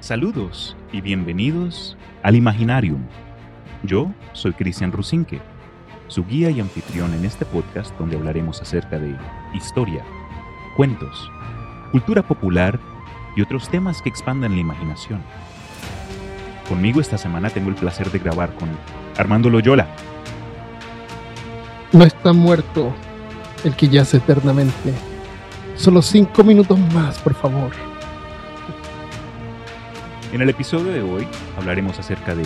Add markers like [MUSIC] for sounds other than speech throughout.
Saludos y bienvenidos al Imaginarium. Yo soy Cristian Rusinque, su guía y anfitrión en este podcast donde hablaremos acerca de historia, cuentos, cultura popular y otros temas que expandan la imaginación. Conmigo esta semana tengo el placer de grabar con Armando Loyola. No está muerto el que yace eternamente. Solo cinco minutos más, por favor. En el episodio de hoy hablaremos acerca de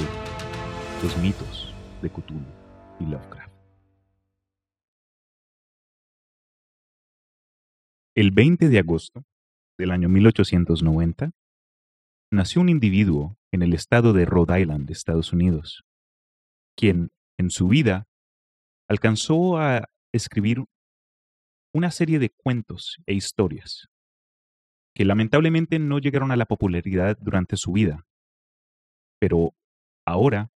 los mitos de Cthulhu y Lovecraft. El 20 de agosto del año 1890 nació un individuo en el estado de Rhode Island, Estados Unidos, quien en su vida alcanzó a escribir una serie de cuentos e historias que lamentablemente no llegaron a la popularidad durante su vida, pero ahora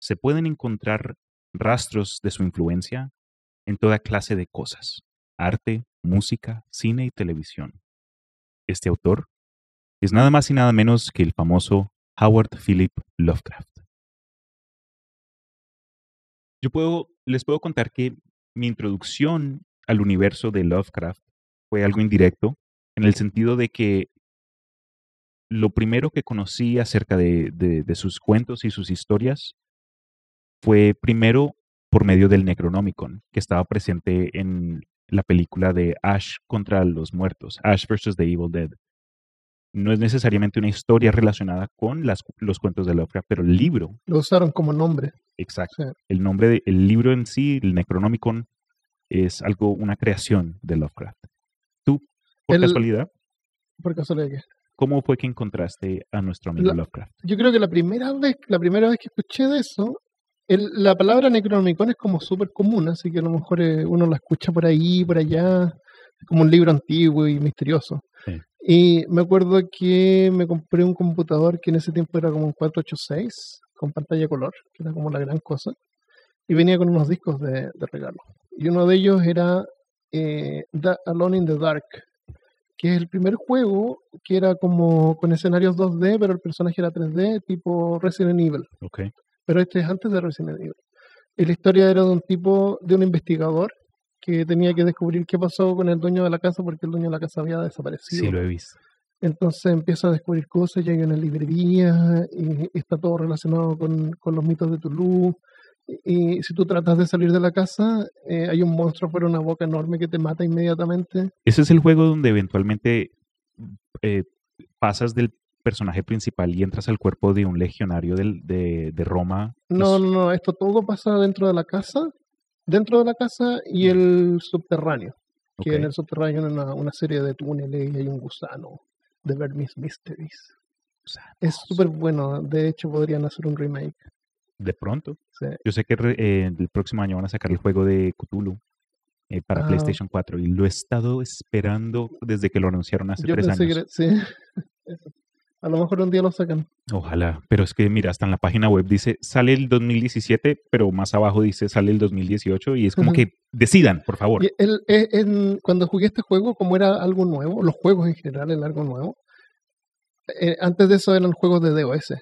se pueden encontrar rastros de su influencia en toda clase de cosas, arte, música, cine y televisión. Este autor es nada más y nada menos que el famoso Howard Philip Lovecraft. Yo puedo, les puedo contar que mi introducción al universo de Lovecraft fue algo indirecto, en el sentido de que lo primero que conocí acerca de, de, sus cuentos y sus historias fue primero por medio del Necronomicon, que estaba presente en la película de Ash contra los muertos, Ash vs. The Evil Dead. No es necesariamente una historia relacionada con las, los cuentos de Lovecraft, pero el libro. Lo usaron como nombre. Exacto. El nombre del libro en sí, el Necronomicon, es algo, una creación de Lovecraft. ¿Tú, por casualidad? Por casualidad. ¿Cómo fue que encontraste a nuestro amigo Lovecraft? Yo creo que la primera vez, la primera vez que escuché de eso, la palabra Necronomicon es como súper común, así que a lo mejor eh, uno la escucha por ahí, por allá, como un libro antiguo y misterioso. Y me acuerdo que me compré un computador que en ese tiempo era como un 486 con pantalla color, que era como la gran cosa, y venía con unos discos de regalo y uno de ellos era eh, Alone in the Dark, que es el primer juego que era como con escenarios 2D, pero el personaje era 3D, tipo Resident Evil. Okay. Pero este es antes de Resident Evil. Y la historia era de un tipo, de un investigador, que tenía que descubrir qué pasó con el dueño de la casa porque el dueño de la casa había desaparecido. Sí, lo he visto. Entonces empieza a descubrir cosas, ya hay una librería, y está todo relacionado con, con los mitos de Toulouse y si tú tratas de salir de la casa, eh, hay un monstruo por una boca enorme que te mata inmediatamente. Ese es el juego donde eventualmente eh, pasas del personaje principal y entras al cuerpo de un legionario de, de, Roma. No, no, no, esto todo pasa dentro de la casa, dentro de la casa y el subterráneo. Que en el subterráneo hay una, una, serie de túneles y hay un gusano de Vermis Mysteries. Es súper bueno, de hecho podrían hacer un remake de pronto. Yo sé que eh, el próximo año van a sacar el juego de Cthulhu eh, para ah. PlayStation 4 y lo he estado esperando desde que lo anunciaron hace tres años. sí. [LAUGHS] A lo mejor un día lo sacan. Ojalá, pero es que mira, hasta en la página web dice sale el 2017, pero más abajo dice sale el 2018 y es como que decidan, por favor. el, eh, cuando jugué este juego, como era algo nuevo, los juegos en general eran algo nuevo, antes de eso eran juegos de DOS.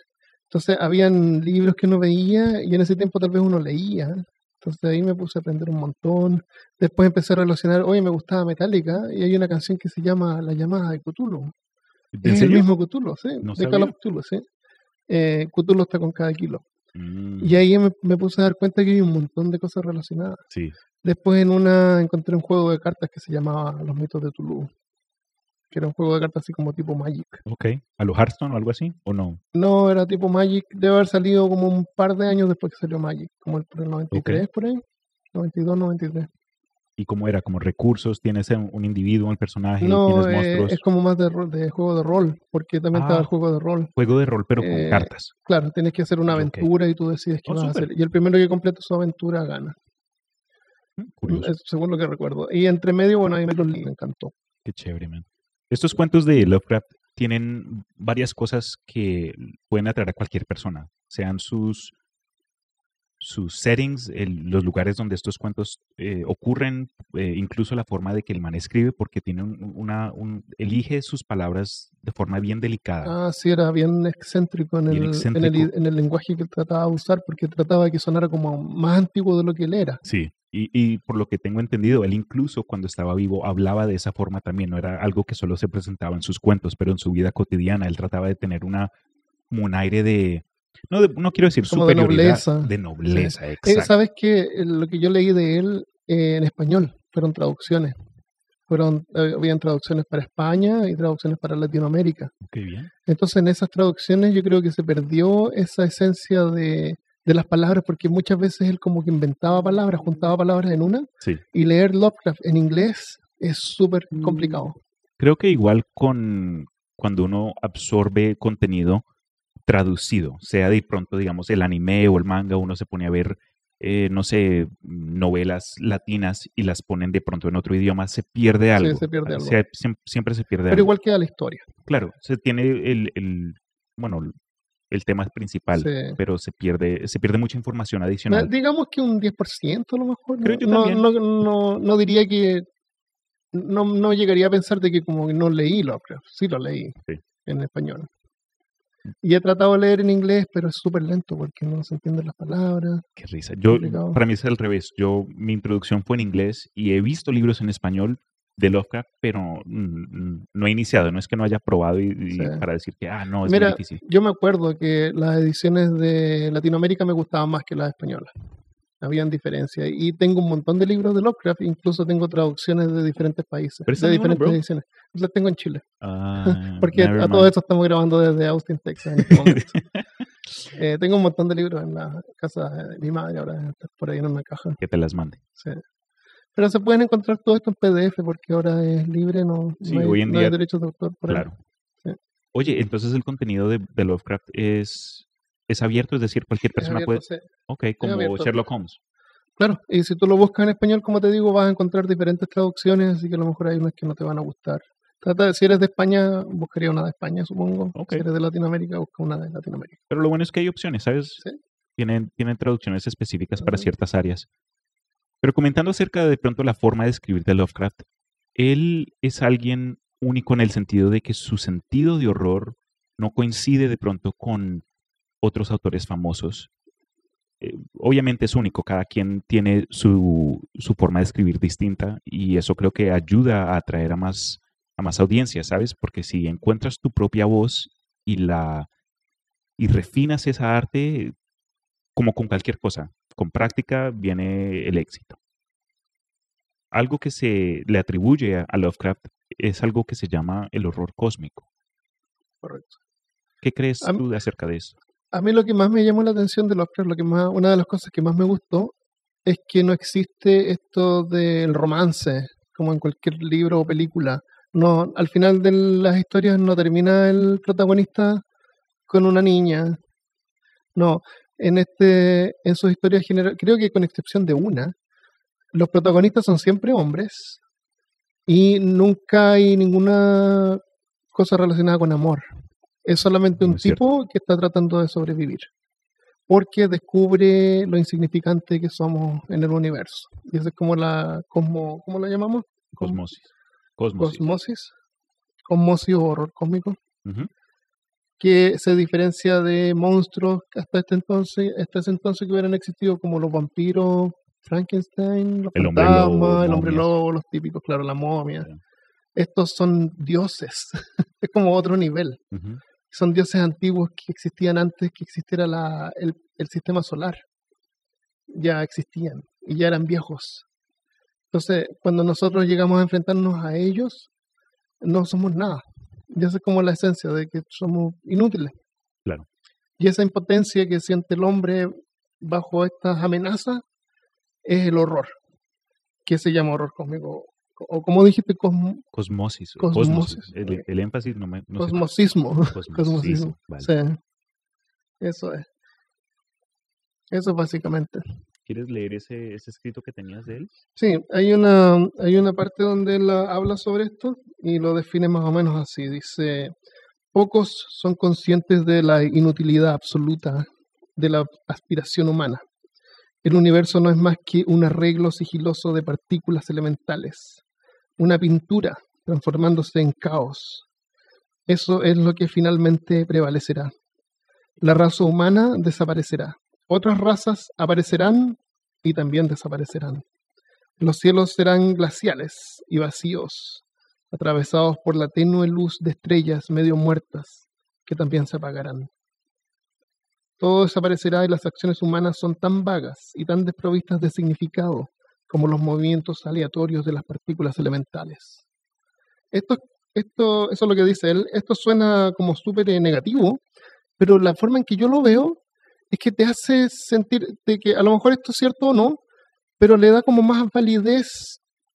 Entonces, habían libros que uno veía y en ese tiempo tal vez uno leía. Entonces, ahí me puse a aprender un montón. Después empecé a relacionar, oye, me gustaba Metallica y hay una canción que se llama La llamada de Cthulhu. Es el mismo Cthulhu, sí. de Call of Cthulhu, sí. Eh, Cthulhu está con cada kilo. Mm. Y ahí me, me, puse a dar cuenta que hay un montón de cosas relacionadas. Sí. Después en una encontré un juego de cartas que se llamaba Los mitos de Tulu que era un juego de cartas así como tipo Magic. Ok, ¿a los Hearthstone o algo así? ¿O no? No, era tipo Magic, debe haber salido como un par de años después que salió Magic, como el, el 93 por ahí, 92, 93. ¿Y cómo era? ¿Como recursos? ¿Tienes un individuo, el personaje? No, ¿Tienes eh, monstruos? es como más de, de, juego de rol, porque también estaba el ah, juego de rol. Juego de rol, pero con eh, cartas. Claro, tienes que hacer una aventura y tú decides qué oh, vas a hacer. Y el primero que complete su aventura gana. Mm, curioso. según lo que recuerdo. Y entre medio, bueno, ahí me, me encantó. Qué chévere, man. Estos cuentos de Lovecraft tienen varias cosas que pueden atraer a cualquier persona, sean sus sus settings, el- los lugares donde estos cuentos eh, ocurren, eh, incluso la forma de que el man escribe, porque tiene un- una, un, elige sus palabras de forma bien delicada. Ah, sí, era bien excéntrico en Bien el, En, excéntrico. el, en el lenguaje que trataba de usar, porque trataba de que sonara como más antiguo de lo que él era. Sí, y, y por lo que tengo entendido, él incluso cuando estaba vivo hablaba de esa forma también, no era algo que solo se presentaba en sus cuentos, pero en su vida cotidiana él trataba de tener una, como un aire de, no, de- no quiero decir Como de superioridad, nobleza. de nobleza, Eh, exacto. ¿Sabes qué? Eh, Lo que yo leí de él eh, en español fueron traducciones. Fueron, eh, habían traducciones para España y traducciones para Latinoamérica. Qué bien. Entonces en esas traducciones yo creo que se perdió esa esencia de, de las palabras, porque muchas veces él como que inventaba palabras, juntaba palabras en una, Sí. y leer Lovecraft en inglés es súper Mm. complicado. Creo que igual con cuando uno absorbe contenido traducido, sea de pronto, digamos, el anime o el manga, uno se pone a ver, eh, no sé, novelas latinas y las ponen de pronto en otro idioma, se pierde algo. se pierde algo. Se- siem- siempre se pierde Pero algo. igual queda la historia. Claro, se tiene el, el- bueno, el tema principal, Sí. pero se pierde, se pierde mucha información Ma- adicional. Digamos que un 10% a lo mejor. Creo no, yo no, no, no, no diría que. No, no llegaría a pensar de que como que no leí Lovecraft. Sí lo leí Sí. en español. Y he tratado de leer en inglés, pero es súper lento porque no se entienden las palabras. Qué risa. Yo, complicado. para mí es al revés. Yo, mi introducción fue en inglés y he visto libros en español de Lovecraft, pero mm, no he iniciado. No es que no haya probado y, y Sí. para decir que, ah, no, es Mira, muy difícil. Yo me acuerdo que las ediciones de Latinoamérica me gustaban más que las españolas. Habían diferencias. Y tengo un montón de libros de Lovecraft, incluso tengo traducciones de diferentes países, Préstame de uno, diferentes bro. ediciones. Las tengo en Chile. Ah, [LAUGHS] Porque a todo esto estamos grabando desde Austin, Texas en este [LAUGHS] momento. Eh, tengo un montón de libros en la casa de mi madre, ahora por ahí en una caja. Que te las mande. sí. Pero se pueden encontrar todo esto en PDF porque ahora es libre, no, Sí, no hay, hoy en no hay día- derechos de autor por. Claro. Sí. Oye, entonces el contenido de, de Lovecraft es, es abierto, es decir, cualquier persona abierto, puede. sí. Ok, como. Sherlock Holmes. Claro, y si tú lo buscas en español, como te digo, vas a encontrar diferentes traducciones, así que a lo mejor hay unas que no te van a gustar. Trata de, si eres de España, buscaría una de España, supongo. Si eres de Latinoamérica, busca una de Latinoamérica. Pero lo bueno es que hay opciones, ¿sabes? Sí. Tienen, tienen traducciones específicas para ciertas áreas. Pero comentando acerca de, pronto la forma de escribir de Lovecraft, él es alguien único en el sentido de que su sentido de horror no coincide de pronto con otros autores famosos. Eh, obviamente es único, cada quien tiene su, su forma de escribir distinta y eso creo que ayuda a atraer a más, a más audiencia, ¿sabes? Porque si encuentras tu propia voz y la y refinas esa arte como con cualquier cosa, con práctica viene el éxito. Algo que se le atribuye a, Lovecraft es algo que se llama el horror cósmico. Correcto. ¿Qué crees Am- tú de acerca de eso? A mí lo que más me llamó la atención de Lovecraft, lo que más, una de las cosas que más me gustó, es que no existe esto del romance, como en cualquier libro o película. No, al final de las historias no termina el protagonista con una niña. No, en este, en sus historias general, creo que con excepción de una, los protagonistas son siempre hombres y nunca hay ninguna cosa relacionada con amor. Es solamente un tipo que está tratando de sobrevivir. Porque descubre lo insignificante que somos en el universo. Y esa es como la cosmo, ¿cómo la llamamos? Cos- Cosmosis. Cosmosis. Cosmosis. Cosmosis o horror cósmico. Que se diferencia de monstruos hasta este entonces, hasta ese entonces que hubieran existido como los vampiros, Frankenstein, los El hombre fantasmas, lobo, el hombre lobo, los típicos, claro, la momia. Estos son dioses. [LAUGHS] es como otro nivel. Son dioses antiguos que existían antes que existiera la, el, el sistema solar. Ya existían y ya eran viejos. Entonces, cuando nosotros llegamos a enfrentarnos a ellos, no somos nada. Y esa es como la esencia de que somos inútiles. Claro. Y esa impotencia que siente el hombre bajo estas amenazas es el horror, que se llama horror cósmico. O como dijiste, cosmo- Cosmosis. Cosmosis. cosmosis. El, el énfasis no me. No [LAUGHS] vale. Eso es. Eso básicamente. ¿Quieres leer ese, escrito que tenías de él? Sí, hay una, hay una parte donde él habla sobre esto y lo define más o menos así. Dice, pocos son conscientes de la inutilidad absoluta de la aspiración humana. El universo no es más que un arreglo sigiloso de partículas elementales, una pintura transformándose en caos. Eso es lo que finalmente prevalecerá. La raza humana desaparecerá. Otras razas aparecerán y también desaparecerán. Los cielos serán glaciales y vacíos, atravesados por la tenue luz de estrellas medio muertas que también se apagarán. Todo desaparecerá y las acciones humanas son tan vagas y tan desprovistas de significado como los movimientos aleatorios de las partículas elementales. Esto, esto, eso es lo que dice él. Esto suena como súper negativo, pero la forma en que yo lo veo es que te hace sentir de que a lo mejor esto es cierto o no, pero le da como más validez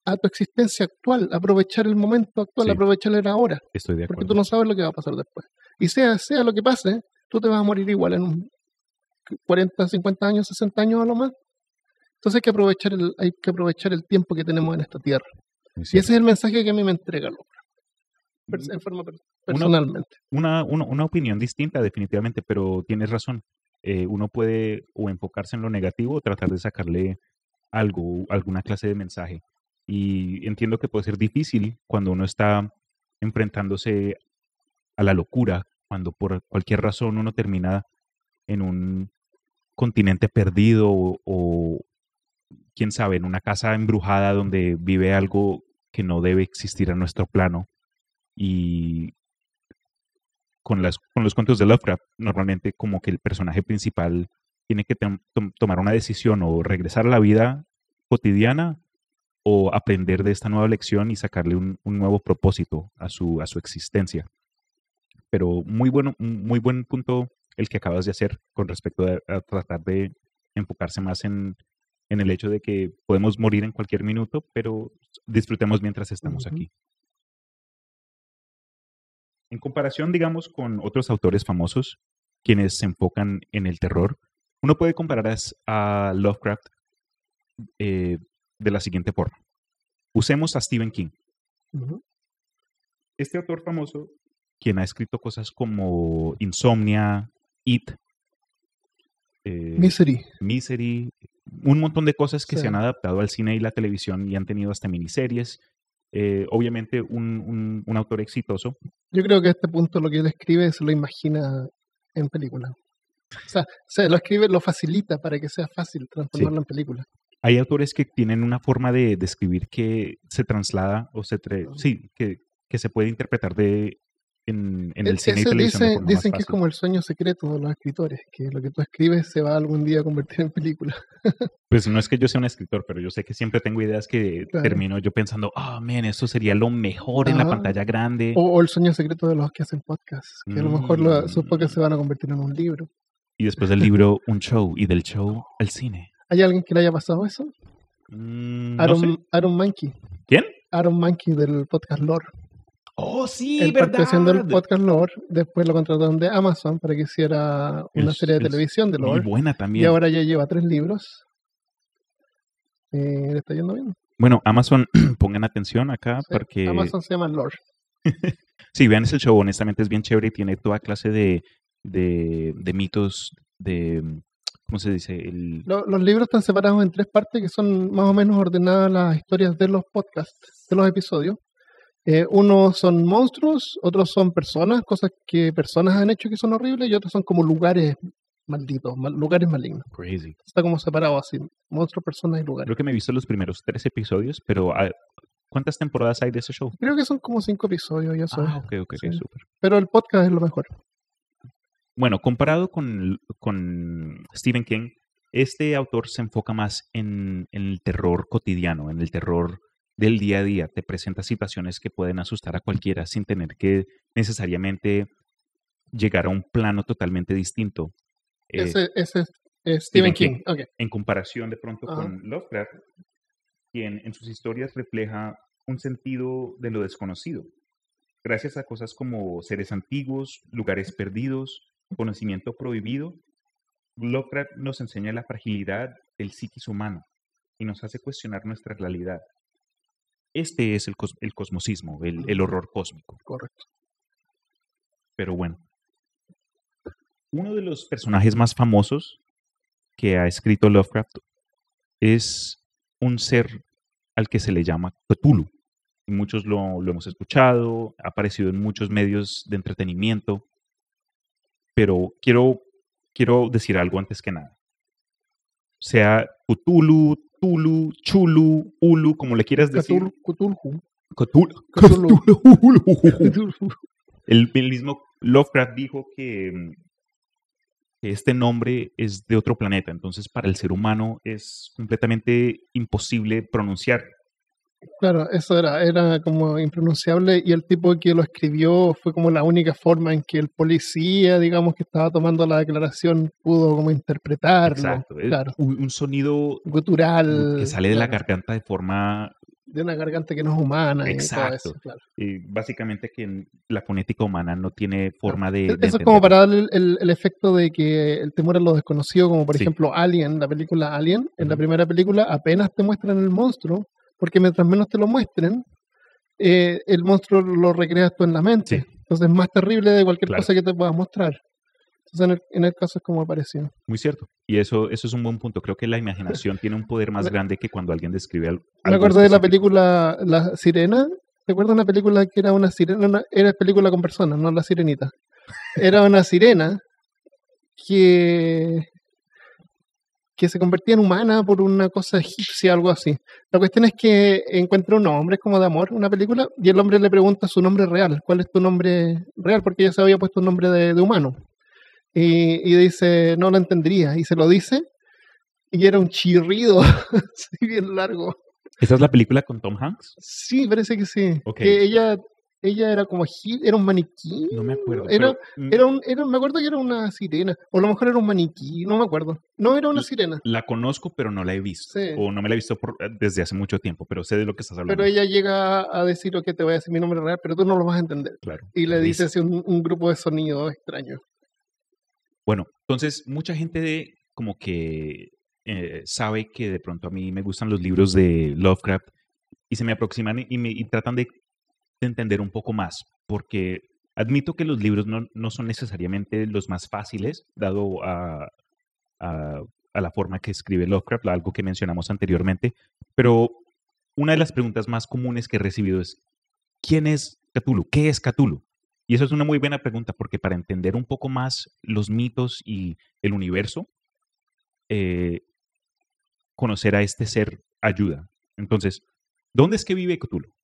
a tu existencia actual, aprovechar el momento actual, Sí. aprovechar el ahora, Estoy de porque acuerdo. tú no sabes lo que va a pasar después. Y sea, sea lo que pase, tú te vas a morir igual en un 40, 50 años, 60 años a lo más. Entonces hay que aprovechar el, hay que aprovechar el tiempo que tenemos en esta tierra. Y ese es el mensaje que a mí me entrega Lovecraft, pers- en forma per- personalmente. una, una, una opinión distinta definitivamente, pero tienes razón. Eh, uno puede o enfocarse en lo negativo o tratar de sacarle algo, alguna clase de mensaje. Y entiendo que puede ser difícil cuando uno está enfrentándose a la locura, cuando por cualquier razón uno termina en un continente perdido o, o, quién sabe, en una casa embrujada donde vive algo que no debe existir a nuestro plano. Y con, las, con los cuentos de Lovecraft, normalmente como que el personaje principal tiene que tom- tom- tomar una decisión o regresar a la vida cotidiana o aprender de esta nueva lección y sacarle un, un nuevo propósito a su, a su existencia. Pero muy, bueno, muy buen punto el que acabas de hacer con respecto a, a tratar de enfocarse más en, en el hecho de que podemos morir en cualquier minuto, pero disfrutemos mientras estamos aquí. En comparación, digamos, con otros autores famosos, quienes se enfocan en el terror, uno puede comparar a Lovecraft eh, de la siguiente forma. Usemos a Stephen King. Este autor famoso, quien ha escrito cosas como Insomnia, It, eh, Misery. Misery, un montón de cosas que Sí. se han adaptado al cine y la televisión y han tenido hasta miniseries. Eh, obviamente un, un- un autor exitoso. Yo creo que a este punto lo que él escribe se lo imagina en película. O sea, se lo escribe, lo facilita para que sea fácil transformarlo en película. Hay autores que tienen una forma de, de escribir que se traslada o se... sí, que, que se puede interpretar de, en, en el E- cine y televisión dice- dicen que es como el sueño secreto de los escritores, que lo que tú escribes se va algún día a convertir en película. [LAUGHS] Pues no es que yo sea un escritor, pero yo sé que siempre tengo ideas que Claro. termino yo pensando, ah, man, esto sería lo mejor en la pantalla grande. O, o el sueño secreto de los que hacen podcasts, que a lo mejor lo- sus Mm. podcasts se van a convertir en un libro. Y después del libro, un show. Y del show, el cine. ¿Hay alguien que le haya pasado eso? Mm, no Aaron, sé. Aaron Mankey. ¿Quién? Aaron Mankey del podcast Lore. Oh, sí, Él partió haciendo el verdad. podcast Lore, después lo contrataron de Amazon para que hiciera una Es- serie de es televisión de Muy Lore. buena Y también. ahora ya lleva tres libros. Eh, le está yendo bien. Bueno, Amazon, [CLEARS THROAT] pongan atención acá Sí, porque... Amazon se llama Lore. [LAUGHS] Sí, vean ese show, honestamente es bien chévere y tiene toda clase de, de, de mitos, de... ¿Cómo se dice? El, Lo- los libros están separados en tres partes que son más o menos ordenadas las historias de los podcasts, de los episodios. Eh, unos son monstruos, otros son personas, cosas que personas han hecho que son horribles, y otros son como lugares malditos, mal- lugares malignos. crazy. Está como separado así, monstruos, personas y lugares. Creo que me he visto los primeros tres episodios, pero ¿cuántas temporadas hay de ese show? Creo que son como cinco episodios, ya sabes. Ah, ok, ok, ok, Sí. súper. Pero el podcast es lo mejor. Bueno, comparado con, con Stephen King, este autor se enfoca más en, en el terror cotidiano, en el terror del día a día. Te presenta situaciones que pueden asustar a cualquiera sin tener que necesariamente llegar a un plano totalmente distinto. Eh, ese, ese es Stephen Stephen King. En comparación de pronto con Lovecraft, quien en sus historias refleja un sentido de lo desconocido, gracias a cosas como seres antiguos, lugares perdidos, conocimiento prohibido. Lovecraft nos enseña la fragilidad del psiquis humano y nos hace cuestionar nuestra realidad. Este es el, cos- el cosmosismo, el, el horror cósmico. Correcto. Pero bueno. Uno de los personajes más famosos que ha escrito Lovecraft es un ser al que se le llama Cthulhu. Muchos lo, lo hemos escuchado, ha aparecido en muchos medios de entretenimiento, pero quiero, quiero decir algo antes que nada. Sea Cthulhu, Tulu, Chulu, Ulu, como le quieras decir. Cthulhu, Cthulhu. Cthulhu. El, el mismo Lovecraft dijo que, que este nombre es de otro planeta, entonces para el ser humano es completamente imposible pronunciar. Claro, eso era, era como impronunciable y el tipo que lo escribió fue como la única forma en que el policía, digamos, que estaba tomando la declaración pudo como interpretarlo. Exacto, Claro, un, un sonido gutural. que sale de la garganta de forma de una garganta que no es humana. y todo Exacto. eso, claro. eh, básicamente que la fonética humana no tiene forma de, de Eso es como para darle el, el- el efecto de que el temor a lo desconocido, como por Sí. ejemplo Alien, la película Alien, en la primera película apenas te muestran el monstruo, porque mientras menos te lo muestren, eh, el monstruo lo recreas tú en la mente. Sí. Entonces es más terrible de cualquier Claro. cosa que te puedas mostrar. Entonces en el, en el caso es como parecido. Muy cierto. Y eso, eso es un buen punto. Creo que la imaginación tiene un poder más [LAUGHS] grande que cuando alguien describe al- Me algo acordé de la película La Sirena. ¿Te acuerdas de una película que era una sirena? Una- era película con personas, no la sirenita. Era una sirena que, que se convertía en humana por una cosa egipcia, algo así. La cuestión es que encuentra un hombre como de amor, una película, y el hombre le pregunta su nombre real. ¿Cuál es tu nombre real? Porque ella se había puesto un nombre de, de humano. Y, y dice, no lo entendería. Y se lo dice, y era un chirrido, [LAUGHS] así bien largo. ¿Esta es la película con Tom Hanks? Sí, parece que sí. Ok. Que ella, ella era como era un maniquí. No me acuerdo. Era, pero, mm, era un, era, me acuerdo que era una sirena. O a lo mejor era un maniquí, no me acuerdo. No era una sirena. La conozco, pero no la he visto. Sí. O no me la he visto por- eh, desde hace mucho tiempo, pero sé de lo que estás hablando. Pero ella llega a decir, ok, te voy a decir mi nombre real, pero tú no lo vas a entender. Claro. Y le dice Risa. así un, un grupo de sonidos extraños. Bueno, entonces mucha gente de, como que eh, sabe que de pronto a mí me gustan los libros de Lovecraft y se me aproximan y, me, y tratan de entender un poco más, porque admito que los libros no, no son necesariamente los más fáciles, dado a, a, la forma que escribe Lovecraft, algo que mencionamos anteriormente, pero una de las preguntas más comunes que he recibido es, ¿quién es Cthulhu? ¿Qué es Cthulhu? Y eso es una muy buena pregunta porque para entender un poco más los mitos y el universo, eh, conocer a este ser ayuda. Entonces, ¿dónde es que vive Cthulhu?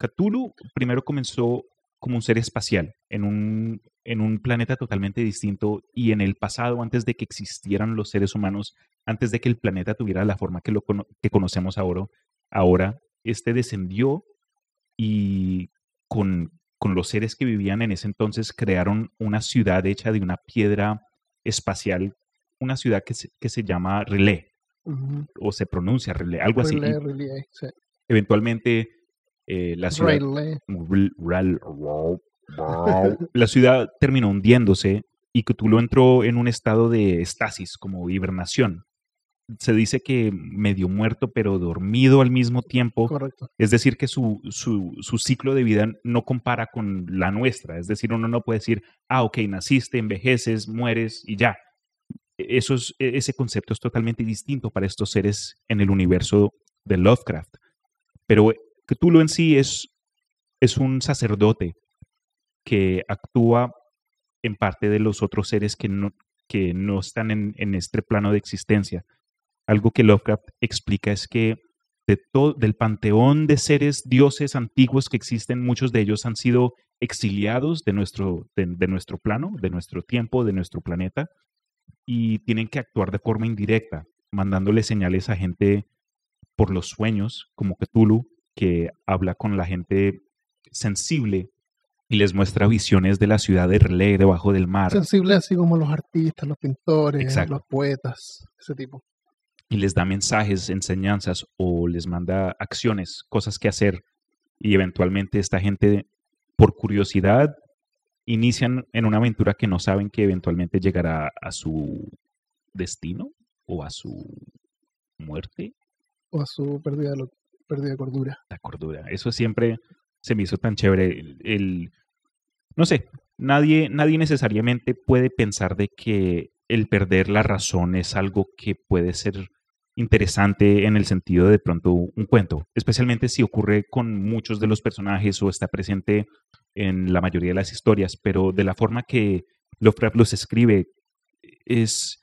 Cthulhu primero comenzó como un ser espacial en un, en un planeta totalmente distinto y en el pasado, antes de que existieran los seres humanos, antes de que el planeta tuviera la forma que, lo cono- que conocemos ahora, ahora, este descendió y con, con los seres que vivían en ese entonces crearon una ciudad hecha de una piedra espacial, una ciudad que se, que se llama Relé, o se pronuncia Relé, algo así. Relay, sí. eventualmente eh, la ciudad la ciudad terminó hundiéndose y Cthulhu entró en un estado de estasis, como hibernación. Se dice que medio muerto, pero dormido al mismo tiempo. Correcto. Es decir, que su, su, su ciclo de vida no compara con la nuestra. Es decir, uno no puede decir, ah, ok, naciste, envejeces, mueres y ya. E- Eso es, e- ese concepto es totalmente distinto para estos seres en el universo de Lovecraft. Pero Cthulhu en sí es, es un sacerdote que actúa en parte de los otros seres que no, que no están en, este plano de existencia. Algo que Lovecraft explica es que de todo, del panteón de seres dioses antiguos que existen, muchos de ellos han sido exiliados de nuestro, de, de nuestro plano, de nuestro tiempo, de nuestro planeta, y tienen que actuar de forma indirecta, mandándole señales a gente por los sueños, como Cthulhu, que habla con la gente sensible y les muestra visiones de la ciudad de Relé debajo del mar Sensible así como los artistas, los pintores, Exacto. los poetas, ese tipo. y les da mensajes, enseñanzas o les manda acciones, cosas que hacer y eventualmente esta gente por curiosidad inician en una aventura que no saben que eventualmente llegará a su destino o a su muerte, O a su pérdida de, lo- pérdida cordura. la cordura. Eso siempre se me hizo tan chévere. El, el- no sé, nadie, nadie necesariamente puede pensar de que el perder la razón es algo que puede ser interesante en el sentido de pronto un cuento, especialmente si ocurre con muchos de los personajes o está presente en la mayoría de las historias, pero de la forma que Lovecraft los escribe es,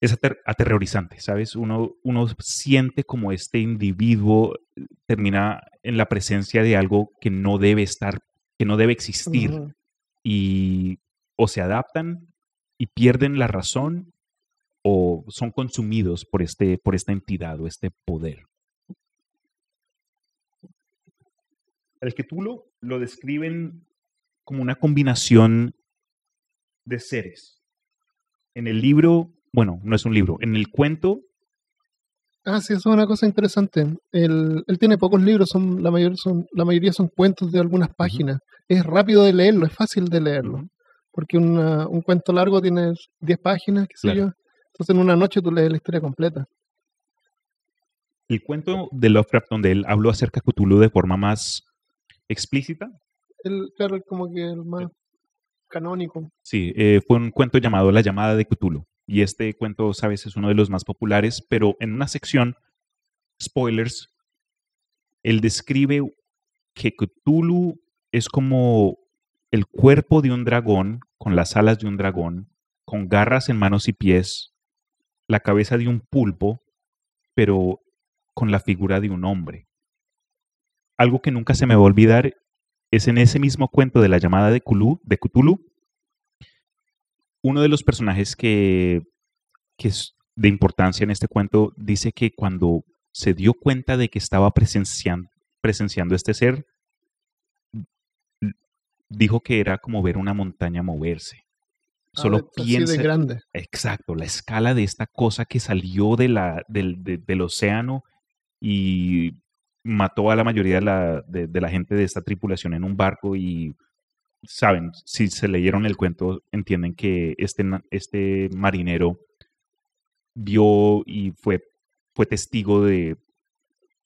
es aterrorizante, ¿sabes? Uno, uno siente como este individuo termina en la presencia de algo que no debe estar, que no debe existir, y o se adaptan y pierden la razón o son consumidos por, este, por esta entidad o este poder. El Cthulhu lo describen como una combinación de seres. En el libro, bueno, no es un libro, en el cuento. Ah, sí, eso es una cosa interesante. Él, él tiene pocos libros, son la, mayor, son, la mayoría son cuentos de algunas páginas. Es rápido de leerlo, es fácil de leerlo. Porque un cuento largo tiene 10 páginas, qué sé yo. Entonces en una noche tú lees la historia completa. El cuento de Lovecraft donde él habló acerca de Cthulhu de forma más explícita. El, claro, como que el más canónico. Sí, eh, fue un cuento llamado La llamada de Cthulhu. Y este cuento, sabes, es uno de los más populares, pero en una sección, spoilers, él describe que Cthulhu es como el cuerpo de un dragón, con las alas de un dragón, con garras en manos y pies, la cabeza de un pulpo, pero con la figura de un hombre. Algo que nunca se me va a olvidar es en ese mismo cuento de la llamada de, de Cthulhu, uno de los personajes que, que es de importancia en este cuento dice que cuando se dio cuenta de que estaba presenciando, presenciando este ser, dijo que era como ver una montaña moverse. Solo piensa. de grande. Exacto, la escala de esta cosa que salió de la, del, del océano y mató a la mayoría de la, de, la gente de esta tripulación en un barco y saben, si se leyeron el cuento, entienden que este, este marinero vio y fue, fue testigo de,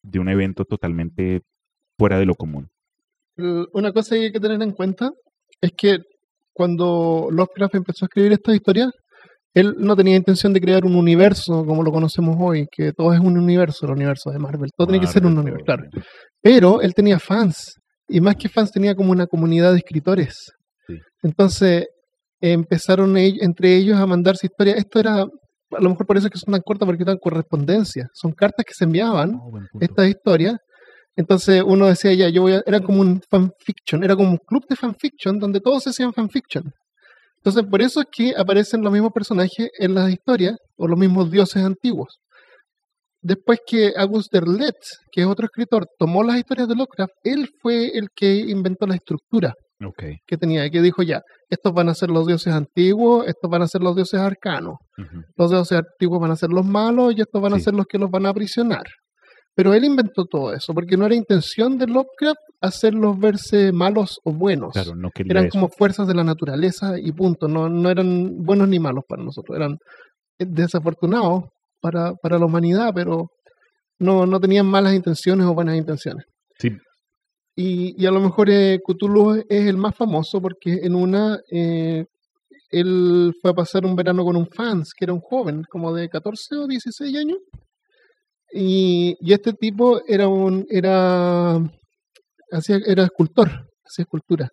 de un evento totalmente fuera de lo común. Una cosa que hay que tener en cuenta es que cuando Lovecraft empezó a escribir esta historia, él no tenía intención de crear un universo como lo conocemos hoy, que todo es un universo, el universo de Marvel. Todo tiene que ser un universo, claro. Pero él tenía fans, y más que fans tenía como una comunidad de escritores. Entonces empezaron entre ellos a mandarse historias. Esto era, a lo mejor por eso es que son tan cortas, porque dan correspondencia. Son cartas que se enviaban, oh, estas historias, entonces uno decía ya, yo voy a, era como un fanfiction, era como un club de fanfiction donde todos se hacían fanfiction. Entonces por eso es que aparecen los mismos personajes en las historias o los mismos dioses antiguos. Después que Auguste Derlet, que es otro escritor, tomó las historias de Lovecraft, él fue el que inventó la estructura que tenía, que dijo ya, estos van a ser los dioses antiguos, estos van a ser los dioses arcanos, los dioses antiguos van a ser los malos y estos van a ser los que los van a aprisionar. Pero él inventó todo eso, porque no era intención de Lovecraft hacerlos verse malos o buenos. Claro, no eran como fuerzas de la naturaleza y punto. No, no eran buenos ni malos para nosotros. Eran eh, desafortunados para, para la humanidad, pero no, no tenían malas intenciones o buenas intenciones. Sí. Y, y a lo mejor eh, Cthulhu es el más famoso porque en una eh, él fue a pasar un verano con un fans, que era un joven, como de 14 o 16 años. Y, este tipo era un, era, hacía, era escultor, hacía escultura.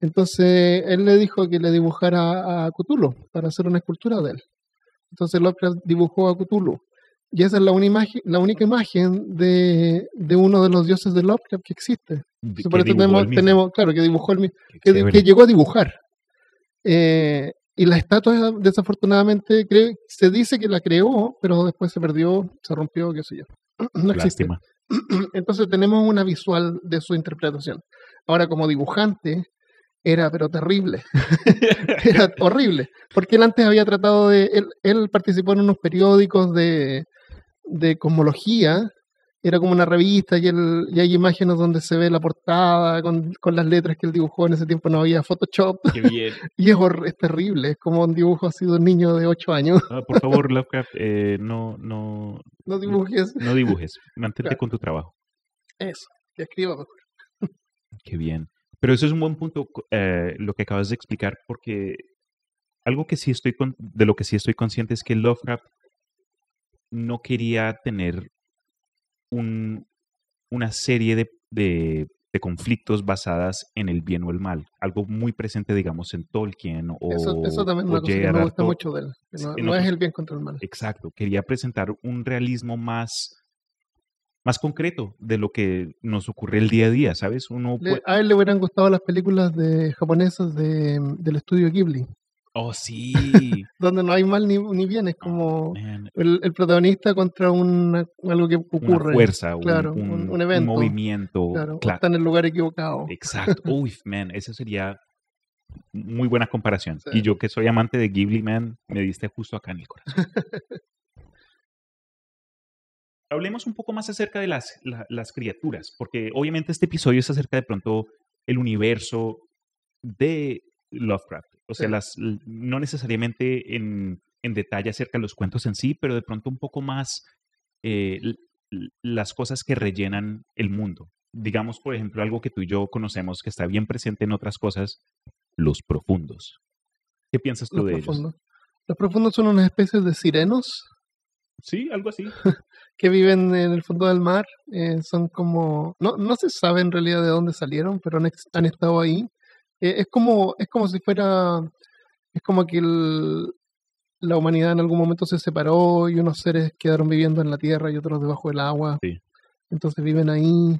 Entonces él le dijo que le dibujara a Cthulhu para hacer una escultura de él. Entonces Lovecraft dibujó a Cthulhu. Y esa es la, imagen, la única imagen de, de, uno de los dioses de Lovecraft que existe. por eso tenemos, tenemos, claro, que dibujó el mismo, que, que, llegó a dibujar. Eh, y la estatua, desafortunadamente, se dice que la creó, pero después se perdió, se rompió, qué sé yo. [CLEARS THROAT] No existe. [CLEARS THROAT] Entonces tenemos una visual de su interpretación. Ahora, como dibujante, era pero terrible. [LAUGHS] era horrible. Porque él antes había tratado de. Él, él participó en unos periódicos de, de cosmología era como una revista y, el, y hay imágenes donde se ve la portada con, con, las letras que él dibujó. En ese tiempo no había Photoshop. Qué bien. [LAUGHS] y es, es, terrible, es como un dibujo así de un niño de 8 años. Ah, por favor, Lovecraft, eh, no, no, no dibujes. No, dibujes, mantente con tu trabajo. Eso, que escriba mejor. Qué bien. Pero eso es un buen punto eh, lo que acabas de explicar, porque algo que sí estoy con, de lo que sí estoy consciente es que Lovecraft no quería tener un, una serie de, de, de conflictos basadas en el bien o el mal. Algo muy presente, digamos, en Tolkien o Eso, eso también o que me gusta mucho de él. No, es el bien contra el mal. Exacto, quería presentar un realismo más, más concreto de lo que nos ocurre el día a día, ¿sabes? Uno Le- puede- a él le hubieran gustado las películas de japonesas de, del estudio Ghibli, Oh, [LAUGHS] sí. donde no hay mal ni, ni bien, es como el, el protagonista contra una, algo que una ocurre. fuerza, un- claro, un, un- un evento. movimiento. Claro, está en el lugar equivocado. Exacto. [LAUGHS] Uy, man, esa sería muy buena comparación. Sí. Y yo que soy amante de Ghibli, man, me diste justo acá en el corazón. [LAUGHS] Hablemos un poco más acerca de las, la- las criaturas, porque obviamente este episodio es acerca de pronto el universo de Lovecraft. O sea, Sí. las, no necesariamente en, en detalle acerca de los cuentos en sí, pero de pronto un poco más eh, las cosas que rellenan el mundo. Digamos, por ejemplo, algo que tú y yo conocemos que está bien presente en otras cosas, los profundos. ¿Qué piensas tú Los de ellos? Los profundos son unas especies de sirenos Sí, algo así. [LAUGHS] que viven en el fondo del mar. eh, son como, no, no se sabe en realidad de dónde salieron, pero han, estado ahí. Eh, es como, es como si fuera, es como que el- la humanidad en algún momento se separó y unos seres quedaron viviendo en la tierra y otros debajo del agua. Sí. Entonces viven ahí.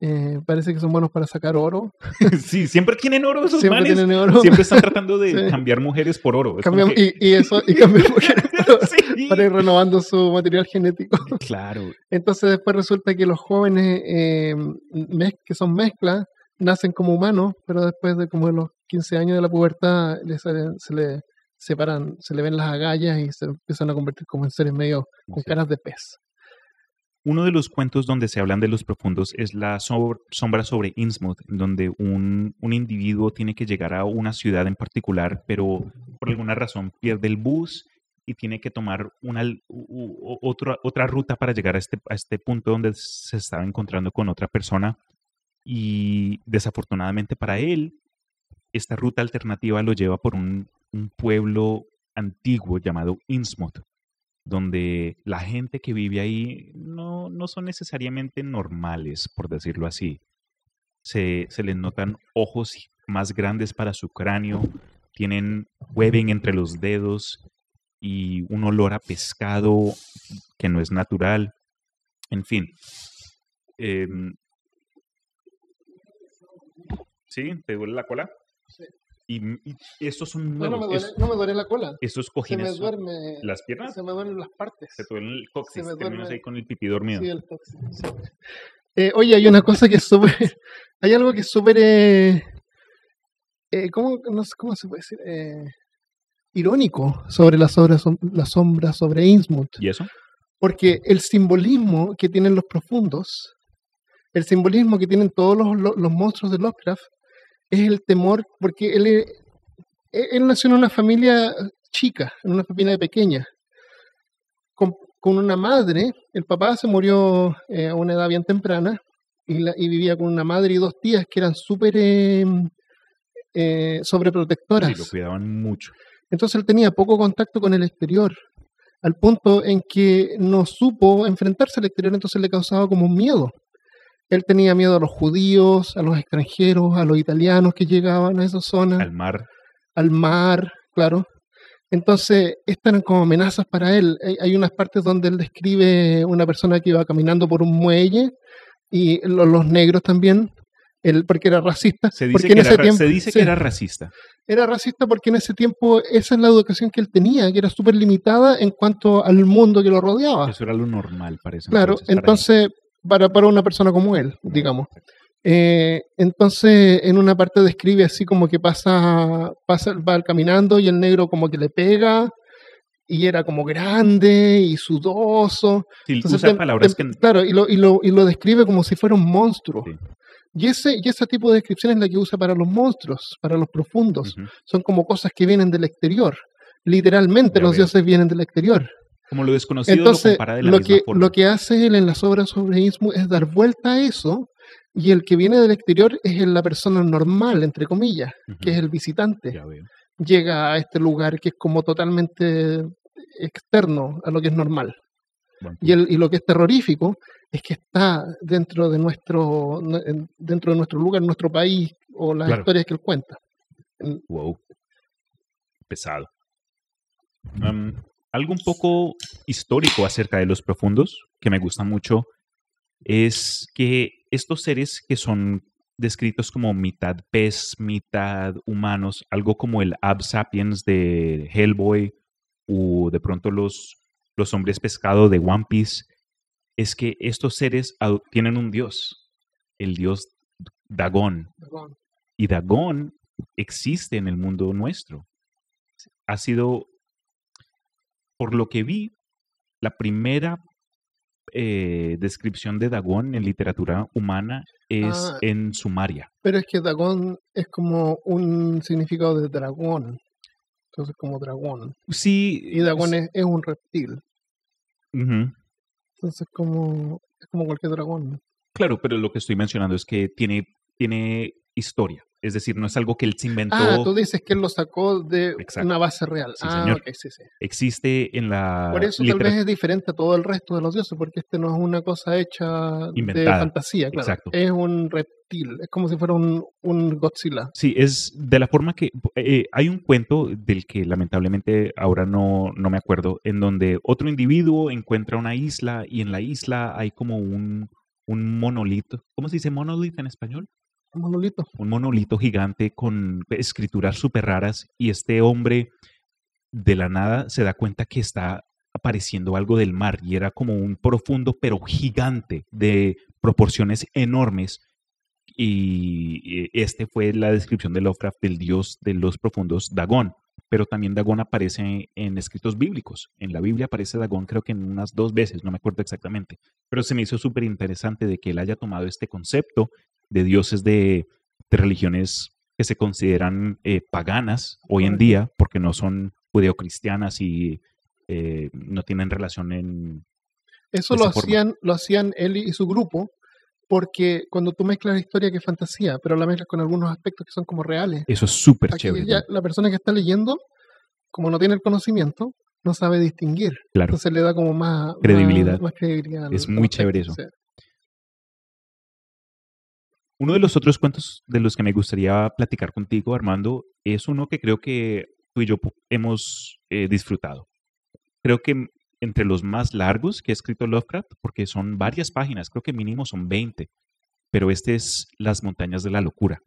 eh, parece que son buenos para sacar oro. [LAUGHS] sí, siempre tienen oro esos Siempre manes. tienen oro. Siempre están [LAUGHS] tratando de Sí. cambiar mujeres por oro. Es como Cambiam- que- y, y eso, y cambian mujeres Sí. Para ir renovando su material genético. [LAUGHS] Claro, Entonces después resulta que los jóvenes eh, que son mezclas nacen como humanos, pero después de como los 15 años de la pubertad les salen- se le separan, se le ven las agallas y se empiezan a convertir como en seres medio con caras de pez. Uno de los cuentos donde se hablan de los profundos es la sombra sobre Innsmouth, donde un, un individuo tiene que llegar a una ciudad en particular, pero por alguna razón pierde el bus y tiene que tomar una, otra, otra ruta para llegar a este, a este punto donde se estaba encontrando con otra persona. Y desafortunadamente para él, esta ruta alternativa lo lleva por un, un pueblo antiguo llamado Innsmouth donde la gente que vive ahí no, no son necesariamente normales, por decirlo así. Se, se les notan ojos más grandes para su cráneo, tienen webbing entre los dedos y un olor a pescado que no es natural. En fin. Em, ¿Sí? ¿Te duele la cola? Sí. Y, y estos son No, no, nuevos. me duele, no me duele la cola. estos Se me cojines duerme, las piernas se me duelen las partes. se te duele el coxis, me terminas duerme- ahí con el pipí dormido. Sí, el sí. Eh, oye, hay una cosa que es súper. [LAUGHS] Hay algo que es súper. Eh, eh, ¿cómo, no sé cómo se puede decir? Irónico sobre la sombra, la sombra sobre Innsmouth. ¿Y eso? Porque el simbolismo que tienen los profundos, el simbolismo que tienen todos los, los- los monstruos de Lovecraft, es el temor, porque él, él él nació en una familia chica, en una familia pequeña, con, con una madre, el papá se murió eh, a una edad bien temprana, y, la- y vivía con una madre y dos tías que eran súper eh, eh, sobreprotectoras. Sí, lo cuidaban mucho. Entonces él tenía poco contacto con el exterior, al punto en que no supo enfrentarse al exterior, entonces le causaba como un miedo. Él tenía miedo a los judíos, a los extranjeros, a los italianos que llegaban a esa zona, Al al, mar. mar, claro. Entonces, estas eran como amenazas para él. Hay, unas partes donde él describe una persona que iba caminando por un muelle y lo- los negros también, él, porque era racista. Se dice, porque que en era, ese ra- tiempo, se dice sí. que era racista. Era racista porque en ese tiempo esa es la educación que él tenía, que era súper limitada en cuanto al mundo que lo rodeaba. Eso era lo normal, parece. Claro, entonces, para, para una persona como él, digamos. Eh, entonces, en una parte describe así como que pasa, pasa, va caminando y el negro como que le pega y era como grande y sudoso. Sí, Entonces, usa te- palabras te- que... Claro, y lo, y, lo, y lo describe como si fuera un monstruo. Sí. Y ese, y ese tipo de descripción es la que usa para los monstruos, para los profundos. Son como cosas que vienen del exterior. Literalmente Ya los veo. dioses vienen del exterior. Como lo desconocido lo Entonces, compara de la lo misma que, forma. lo que hace él en las obras sobre Innsmouth es dar vuelta a eso, y el que viene del exterior es la persona normal, entre comillas, que es el visitante. Ya veo. Llega a este lugar que es como totalmente externo a lo que es normal. Y, el, y lo que es terrorífico es que está dentro de nuestro dentro de nuestro lugar, nuestro país o las Claro. historias que él cuenta. Wow. Pesado. Am, algo un poco histórico acerca de los profundos que me gusta mucho es que estos seres que son descritos como mitad pez, mitad humanos, algo como el Ab Sapiens de Hellboy o de pronto los, los hombres pescado de One Piece, es que estos seres tienen un dios, el dios Dagón. Y Dagón existe en el mundo nuestro. Ha sido, por lo que vi, la primera eh, descripción de Dagón en literatura humana es Ah. en Sumaria. Pero es que Dagón es como un significado de dragón. Entonces, como dragón. Sí. Y Dagón es, es un reptil. Ujú. Entonces, como, es como cualquier dragón. Claro, pero lo que estoy mencionando es que tiene, tiene historia. Es decir, no es algo que él se inventó. Ah, tú dices que él lo sacó de Exacto. una base real. Sí, ah, señor. ok, sí, sí. Existe en la. Por eso tal vez es diferente a todo el resto de los dioses, porque este no es una cosa hecha de fantasía, claro. Exacto. Es un reptil, es como si fuera un, un Godzilla. Sí, es de la forma que eh, hay un cuento del que lamentablemente ahora no, no me acuerdo, en donde otro individuo encuentra una isla y en la isla hay como un, un monolito. ¿Cómo se dice monolito en español? Un monolito. Un monolito gigante con escrituras súper raras y este hombre de la nada se da cuenta que está apareciendo algo del mar y era como un profundo pero gigante de proporciones enormes y este fue la descripción de Lovecraft del dios de los profundos Dagón. Pero también Dagón aparece en escritos bíblicos. En la Biblia aparece Dagón creo que en unas dos veces, no me acuerdo exactamente. Pero se me hizo súper interesante de que él haya tomado este concepto de dioses de, de religiones que se consideran eh, paganas hoy en día, porque no son judeocristianas y eh, no tienen relación en... Eso lo forma. hacían, lo hacían él y su grupo, porque cuando tú mezclas la historia que es fantasía, pero la mezclas con algunos aspectos que son como reales, Eso es súper chévere. ya la persona que está leyendo, como no tiene el conocimiento, no sabe distinguir. Claro. Entonces le da como más Credibilidad. Más, más credibilidad Es muy chévere eso. sí. Uno de los otros cuentos de los que me gustaría platicar contigo, Armando, es uno que creo que tú y yo hemos eh, disfrutado. Creo que entre los más largos que ha escrito Lovecraft, porque son varias páginas, creo que mínimo son 20, pero este es Las montañas de la locura.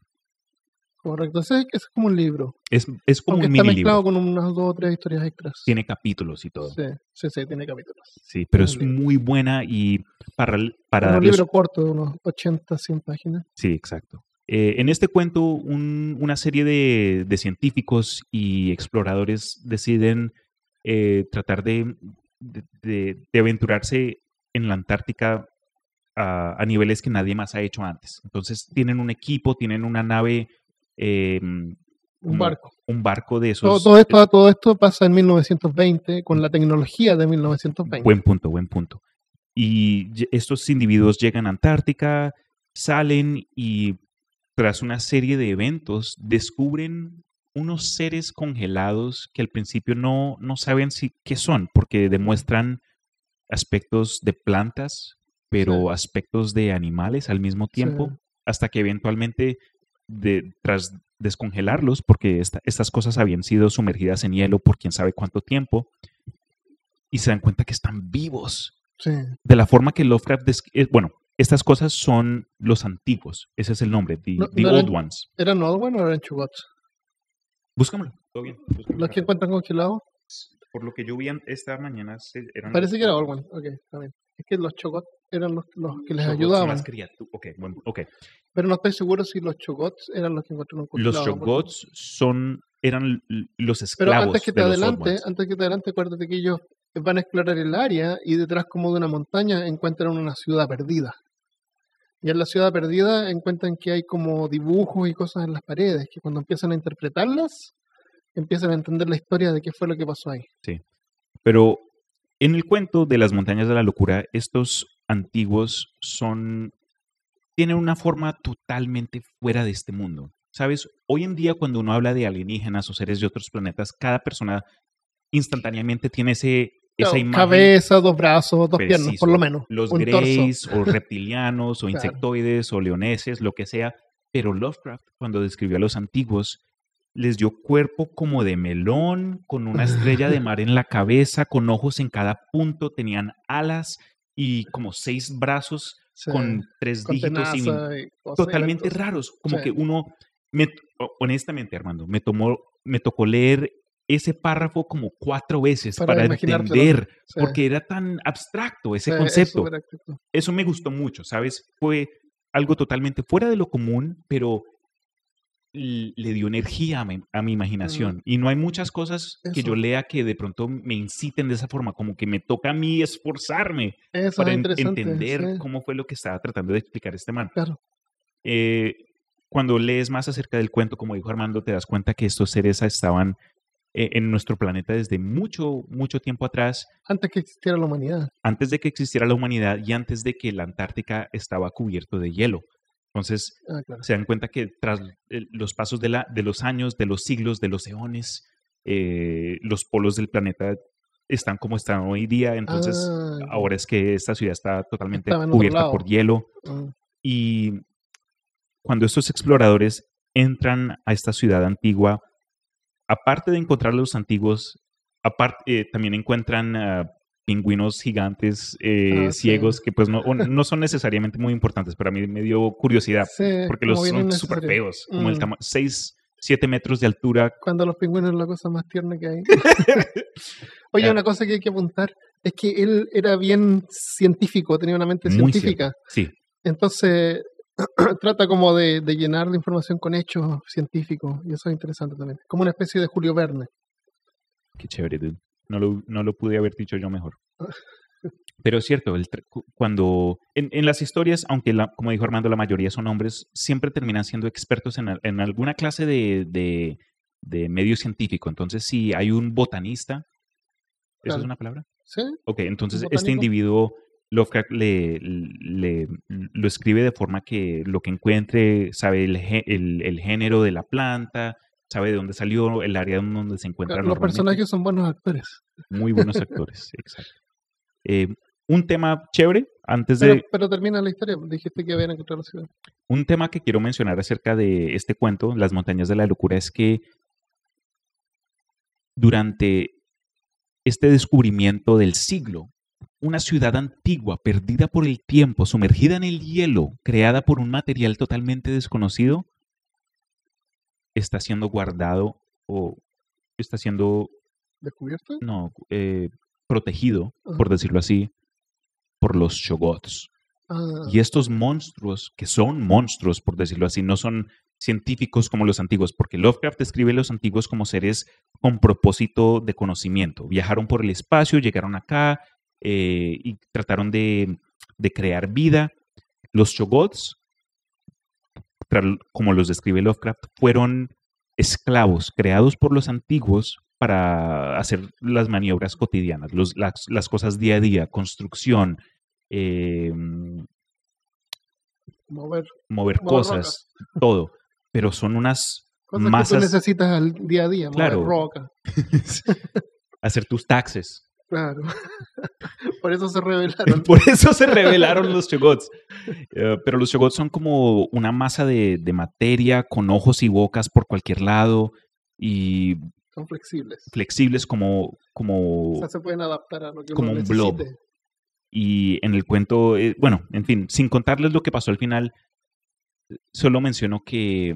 Correcto. Ese, es como un libro. Es, es como Aunque un está mini mezclado libro. con unas dos o tres historias extras. Tiene capítulos y todo. Sí, sí, sí, tiene capítulos. Sí, pero un es muy buena y para, para un darles- libro corto de unos 80, 100 páginas. Sí, exacto. Eh, en este cuento, un- una serie de, de científicos y exploradores deciden eh, tratar de, de- de- de aventurarse en la Antártica a, a niveles que nadie más ha hecho antes. Entonces tienen un equipo, tienen una nave, eh, Un barco. un barco de Todo, esos. todo esto, todo esto pasa en 1920 con la tecnología de 1920. Buen punto, buen punto. Y estos individuos llegan a Antártica, salen y tras una serie de eventos descubren unos seres congelados que al principio no, no saben si, qué son, porque demuestran aspectos de plantas, pero aspectos de animales al mismo tiempo, Sí. hasta que eventualmente, de- tras descongelarlos, porque esta- estas cosas habían sido sumergidas en hielo por quién sabe cuánto tiempo, y se dan cuenta que están vivos. Sí. De la forma que Lovecraft, eh, bueno, estas cosas son los antiguos, ese es el nombre, the, No- the no old eran- ones. ¿Eran Oldwan o eran Chugots? Búscamelo, todo bien. búscamelo ¿Los que encuentran congelados? Por lo que yo vi esta mañana, eran Parece los- que era Oldwan. Ok, está bien. Es que los Chogots eran los, los que les Chogots ayudaban. más criatu- Ok, bueno, ok. Pero no estoy seguro si los Chogots eran los que encontraron Los congelados. porque- Chogots son, eran los Pero esclavos antes que te los adelante, antes que te adelante, acuérdate que ellos van a explorar el área y detrás como de una montaña encuentran una ciudad perdida. Y en la ciudad perdida encuentran que hay como dibujos y cosas en las paredes, que cuando empiezan a interpretarlas, empiezan a entender la historia de qué fue lo que pasó ahí. Pero en el cuento de las montañas de la locura, estos antiguos son tienen una forma totalmente fuera de este mundo. Sabes, hoy en día cuando uno habla de alienígenas o seres de otros planetas, cada persona instantáneamente tiene ese esa imagen Cabeza, dos brazos, dos piernas, por lo menos. los torso. greys o [LAUGHS] reptilianos o Claro. insectoides o leoneses, lo que sea. Pero Lovecraft, cuando describió a los antiguos, les dio cuerpo como de melón, con una estrella de [LAUGHS] mar en la cabeza, con ojos en cada punto, tenían alas y como seis brazos Sí, con tres con dígitos y totalmente raros. Como Sí. que uno, me, honestamente, Armando, me tomó, me tocó leer ese párrafo como cuatro veces Para entender, sí, porque era tan abstracto ese sí, concepto. Eso me gustó mucho, ¿sabes? Fue algo totalmente fuera de lo común, pero le dio energía a mi, a mi imaginación. Y no hay muchas cosas que yo lea que de pronto me inciten de esa forma, como que me toca a mí esforzarme Eso para es en- interesante. entender sí, cómo fue lo que estaba tratando de explicar este man. Claro. Eh, cuando lees más acerca del cuento, como dijo Armando, te das cuenta que estos seres estaban eh, en nuestro planeta desde mucho, mucho tiempo atrás, Antes que existiera la humanidad. antes de que existiera la humanidad y antes de que la Antártica estaba cubierto de hielo. Entonces, Ah, claro. se dan cuenta que tras los pasos de, la, de los años, de los siglos, de los eones, eh, los polos del planeta están como están hoy día. Entonces, Ah, ahora es que esta ciudad está totalmente cubierta por hielo. Mm, Y cuando estos exploradores entran a esta ciudad antigua, aparte de encontrar los antiguos, aparte, también encuentran ah, pingüinos gigantes eh, Ah, sí. ciegos que pues no, no son necesariamente muy importantes, pero a mí me dio curiosidad sí, porque los son súper feos, como el Mm. tamaño, 6, 7 metros de altura. Cuando los pingüinos es la cosa más tierna que hay. [LAUGHS] Oye, Ya. una cosa que hay que apuntar es que él era bien científico, tenía una mente Muy científica. Sí, Entonces, [CLEARS THROAT] trata como de, de llenar la información con hechos científicos. Y eso es interesante también. Como una especie de Julio Verne. Qué chévere, dude. No lo, no lo pude haber dicho yo mejor. Pero es cierto, el cuando en, en las historias, aunque la, como dijo Armando, la mayoría son hombres, siempre terminan siendo expertos en, en alguna clase de, de, de medio científico. Entonces, si hay un botanista, ¿eso Claro. es una palabra? ¿Sí? Ok, entonces este individuo, Lovecraft le, le- lo escribe de forma que lo que encuentre, sabe el, el, el género de la planta, sabe de dónde salió, el área donde se encuentra Los personajes son buenos actores. Muy buenos actores, [LAUGHS] exacto. Eh, un tema chévere, antes de... Pero termina la historia. Dijiste que habían encontrado la ciudad. Un tema que quiero mencionar acerca de este cuento, Las montañas de la locura, es que durante este descubrimiento del siglo, una ciudad antigua, perdida por el tiempo, sumergida en el hielo, creada por un material totalmente desconocido, está siendo guardado o está siendo ¿Descubierto? no, eh, protegido, Ajá. por decirlo así, por los Shogots. Ah, Y estos monstruos, que son monstruos, por decirlo así, no son científicos como los antiguos, porque Lovecraft describe a los antiguos como seres con propósito de conocimiento. Viajaron por el espacio, llegaron acá eh, y trataron de, de crear vida. Los Shogots, como los describe Lovecraft, fueron esclavos creados por los antiguos para hacer las maniobras cotidianas, los- las, las cosas día a día, construcción, eh, mover mover Mover cosas, todo. Pero son unas cosas que masas, tú necesitas al día a día. Claro. Roca. [LAUGHS] hacer tus taxes. Claro. [LAUGHS] Por eso se revelaron. [LAUGHS] Por eso se revelaron los Shogots. Eh, pero los Shogots son como una masa de, de materia con ojos y bocas por cualquier lado y Son flexibles. flexibles como, como O sea, se pueden adaptar a lo que como uno un blob. Y en el cuento, eh, bueno, en fin, sin contarles lo que pasó al final, solo menciono que,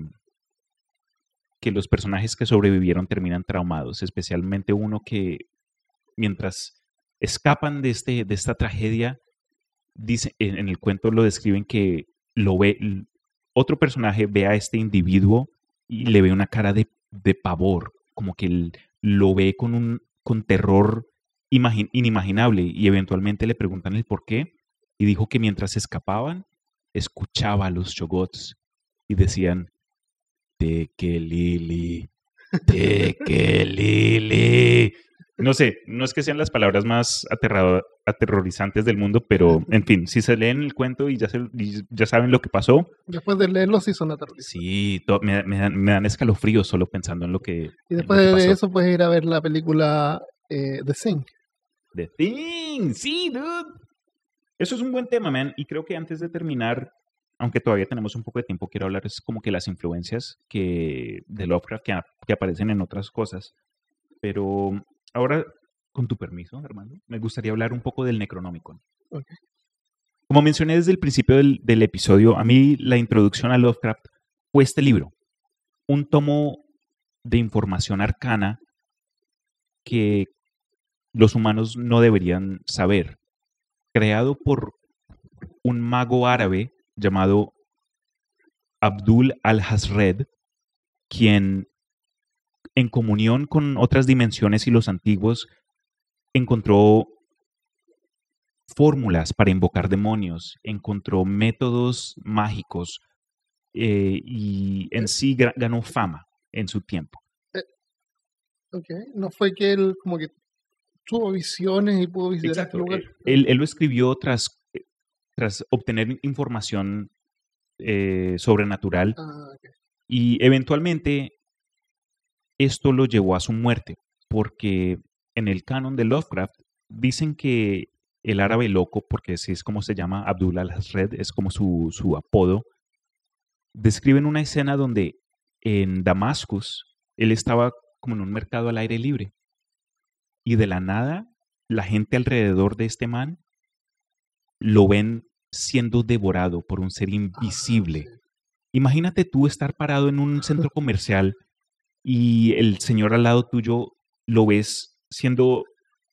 que los personajes que sobrevivieron terminan traumados, especialmente uno que mientras escapan de, este, de esta tragedia, dice, en, el cuento lo describen que lo ve, otro personaje ve a este individuo y le ve una cara de, de pavor, como que lo ve con un con terror imagi- inimaginable y eventualmente le preguntan el por qué y dijo que mientras escapaban escuchaba a los shogots y decían Tekelili, Tekelili. No sé, no es que sean las palabras más aterrorizantes del mundo, pero en fin, si se leen el cuento y ya, se- y ya saben lo que pasó, Después de leerlo, sí son aterrorizantes. sí, to- me, me dan, me dan escalofríos solo pensando en lo que... Y después que de pasó. eso puedes ir a ver la película eh, The Thing. The Thing, sí, dude. Eso es un buen tema, man. Y creo que antes de terminar, aunque todavía tenemos un poco de tiempo, quiero hablar es como que las influencias que de Lovecraft que, que aparecen en otras cosas. Pero ahora, con tu permiso, Armando, me gustaría hablar un poco del Necronomicon. Como mencioné desde el principio del, del episodio, a mí la introducción a Lovecraft fue este libro, un tomo de información arcana que los humanos no deberían saber, creado por un mago árabe llamado Abdul al-Hazred, quien en comunión con otras dimensiones y los antiguos encontró fórmulas para invocar demonios, encontró métodos mágicos eh, y en sí ganó fama en su tiempo. Eh, ok, no fue que él como que tuvo visiones y pudo visitar este lugar. Él, él, lo escribió tras, tras obtener información eh, sobrenatural ah, y eventualmente esto lo llevó a su muerte porque en el canon de Lovecraft dicen que el árabe loco, porque así es como se llama Abdul al-Hasred, es como su, su apodo, describen una escena donde en Damascus él estaba como en un mercado al aire libre y de la nada la gente alrededor de este man lo ven siendo devorado por un ser invisible. Imagínate tú estar parado en un centro [LAUGHS] comercial y el señor al lado tuyo lo ves siendo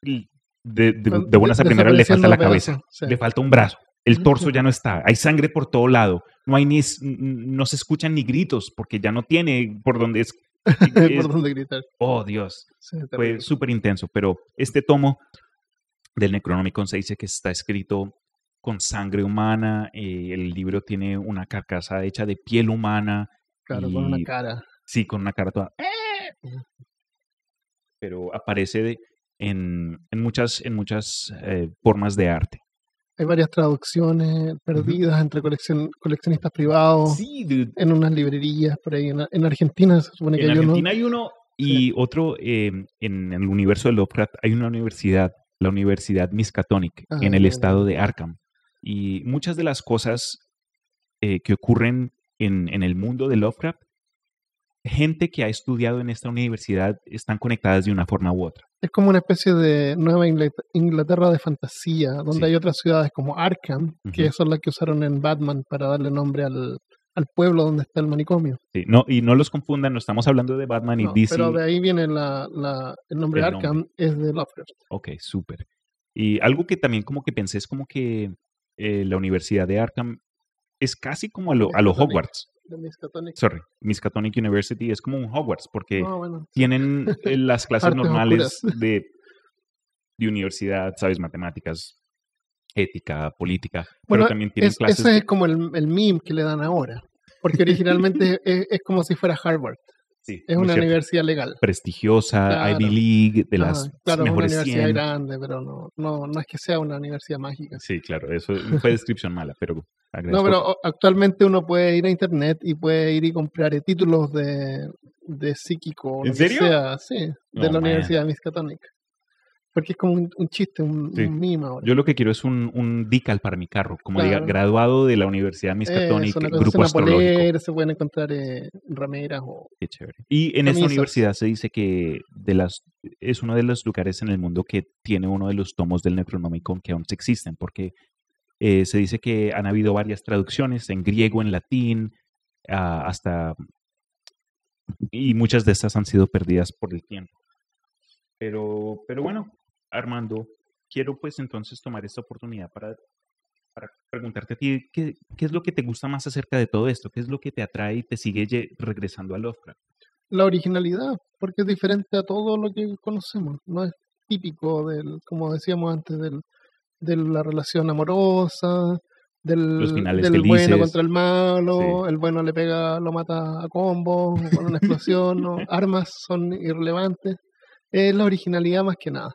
de, de, buenas a primeras le falta la cabeza, le falta un brazo, el torso ya no está, hay sangre por todo lado, no hay ni no se escuchan ni gritos porque ya no tiene por donde es, [LAUGHS] por gritar. Oh Dios, fue súper intenso, pero este tomo del Necronomicon se dice que está escrito con sangre humana, eh, el libro tiene una carcasa hecha de piel humana. Claro, con una cara. Sí, con una cara toda. Pero aparece de, en, en muchas, en muchas eh, formas de arte. Hay varias traducciones perdidas entre coleccion, coleccionistas privados, sí, en unas librerías por ahí. En, Argentina se supone que en hay Argentina uno. hay uno y otro em, en el universo de Lovecraft hay una universidad, la Universidad Miskatonic, Ah, en el ya, estado de Arkham. Y muchas de las cosas eh, que ocurren en, en el mundo de Lovecraft, gente que ha estudiado en esta universidad están conectadas de una forma u otra. Es como una especie de Nueva Inglaterra, de fantasía, donde Sí. hay otras ciudades como Arkham, que son las que usaron en Batman para darle nombre al, al pueblo donde está el manicomio. Sí, no, y no los confundan, no estamos hablando de Batman y No, DC. pero de ahí viene la, la- el nombre El Arkham, es de Lovecraft. Ok, súper. Y algo que también como que pensé es como que eh, la Universidad de Arkham es casi como a lo, a lo. Hogwarts. De Miskatonic. Sorry, Miskatonic University es como un Hogwarts porque bueno, tienen eh, las [LAUGHS] clases normales de, de universidad, sabes, matemáticas, ética, política, Bueno, pero también tienen es- clases ese es como el, el meme que le dan ahora. Porque originalmente [LAUGHS] es, es como si fuera Harvard. Sí, Es una cierto, universidad legal. prestigiosa, Claro. Ivy League, de Ajá, las claro, es una mejores universidad 100. grande, pero no, no, no es que sea una universidad mágica. Sí, claro, eso fue descripción mala, pero No, agradezco. pero o- actualmente uno puede ir a internet y puede ir y comprar eh, títulos de, de psíquico. ¿En serio? sea, sí, de No, la man. Universidad de Miskatonic. Porque es como un, un chiste, un, Sí. un meme ahora. Yo lo que quiero es un, un decal para mi carro, como diga, graduado de la Universidad Miskatonic, cosa, Grupo Astrológico. se pueden encontrar eh, rameras o Qué chévere. Y en esta universidad se dice que de las, es uno de los lugares en el mundo que tiene uno de los tomos del Necronomicon que aún se existen, porque eh, se dice que han habido varias traducciones en griego, en latín, ah, hasta... Y muchas de estas han sido perdidas por el tiempo. Pero, pero bueno, Armando, quiero pues entonces tomar esta oportunidad para, para preguntarte a ti, ¿qué, ¿qué es lo que te gusta más acerca de todo esto? ¿Qué es lo que te atrae y te sigue regresando a Lovecraft? la originalidad, porque es diferente a todo lo que conocemos. No es típico del, como decíamos antes, del, de la relación amorosa, del, del bueno contra el malo, Sí. el bueno le pega, lo mata a combo, con una explosión, ¿no? [LAUGHS] armas son irrelevantes. Es la originalidad más que nada.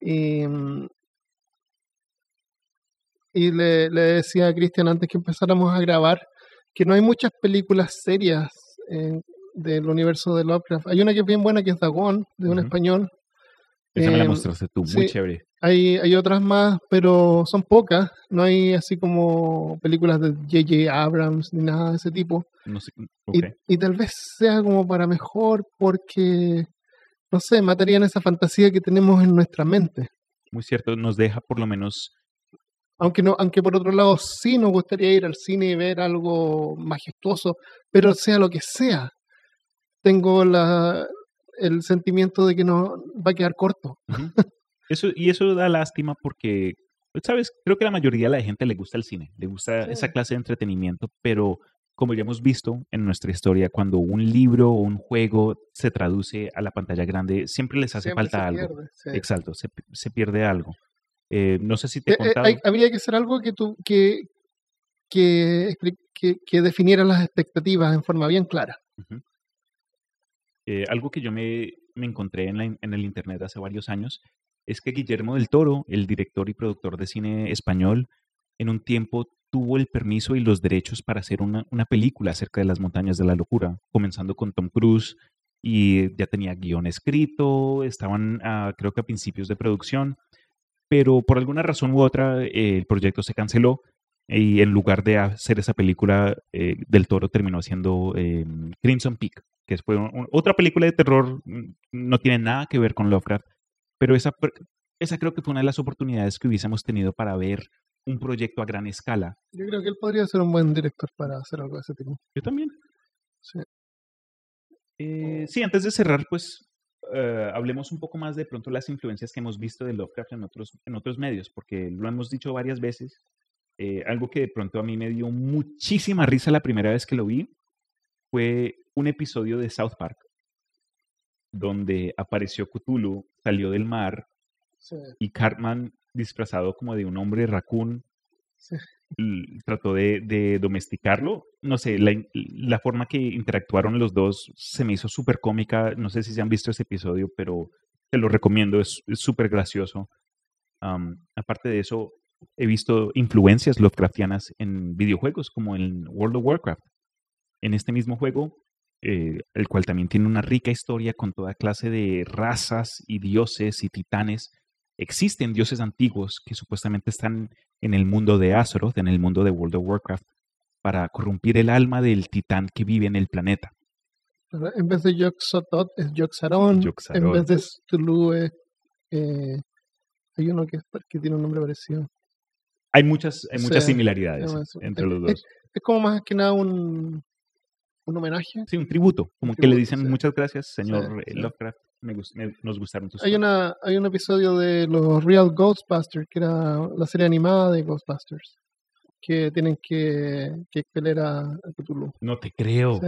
Y, mm, y le, le decía a Cristian antes que empezáramos a grabar que no hay muchas películas serias eh, del universo de Lovecraft. Hay una que es bien buena que es Dagon, de un español. Esa me la Em, mostraste tú, muy sí. chévere. Hay, hay otras más, pero son pocas. No hay así como películas de J.J. Abrams ni nada de ese tipo. No sé, Y, y tal vez sea como para mejor porque, no sé, matarían esa fantasía que tenemos en nuestra mente. Muy cierto, nos deja por lo menos Aunque, no, aunque por otro lado sí nos gustaría ir al cine y ver algo majestuoso, pero sea lo que sea, tengo la, el sentimiento de que no va a quedar corto. Eso, y eso da lástima porque, pues, sabes, creo que la mayoría de la gente le gusta el cine, le gusta Sí. esa clase de entretenimiento, pero como ya hemos visto en nuestra historia, cuando un libro o un juego se traduce a la pantalla grande, siempre les hace Siempre falta algo. pierde, sí. Exacto, se, pi- se pierde algo. Eh, no sé si te he Eh, eh, contado. hay- habría que hacer algo que, tú, que, que, que, que definiera las expectativas en forma bien clara. Eh, algo que yo me, me encontré en, la en el internet hace varios años es que Guillermo del Toro, el director y productor de cine español, en un tiempo tuvo el permiso y los derechos para hacer una, película acerca de las montañas de la locura, comenzando con Tom Cruise y ya tenía guion escrito, estaban creo que a principios de producción, pero por alguna razón u otra eh, el proyecto se canceló y en lugar de hacer esa película, eh, Del Toro terminó haciendo eh, Crimson Peak, que fue otra película de terror, mm, no tiene nada que ver con Lovecraft, pero esa, esa creo que fue una de las oportunidades que hubiésemos tenido para ver un proyecto a gran escala. Yo creo que él podría ser un buen director para hacer algo de ese tipo. Yo también. Sí. Eh, sí, antes de cerrar, pues eh, hablemos un poco más de pronto las influencias que hemos visto de Lovecraft en otros, en otros medios, porque lo hemos dicho varias veces. Eh, algo que de pronto a mí me dio muchísima risa la primera vez que lo vi fue un episodio de South Park, donde apareció Cthulhu, salió del mar Sí, y Cartman, disfrazado como de un hombre raccoon, sí. trató de, de domesticarlo. No sé, la, forma que interactuaron los dos se me hizo súper cómica. No sé si se han visto ese episodio, pero te lo recomiendo, es súper gracioso. Aparte de eso, he visto influencias Lovecraftianas en videojuegos, como en World of Warcraft. En este mismo juego, eh, el cual también tiene una rica historia con toda clase de razas y dioses y titanes. Existen dioses antiguos que supuestamente están en el mundo de Azeroth, en el mundo de World of Warcraft, para corrompir el alma del titán que vive en el planeta. En vez de Yoxotot es Yoxaron. En vez de es... eh, hay uno que, tiene un nombre parecido. Hay muchas, hay muchas similaridades entre los dos. Es como más que nada un, un homenaje. Sí, un tributo, como que le dicen sí. muchas gracias, señor eh, sí. Lovecraft. Me me- nos gustaron tus Hay, cosas". una, hay un episodio de los Real Ghostbusters, que era la serie animada de Ghostbusters, que tienen que, que pelear a, a Cthulhu. No te creo. Sí.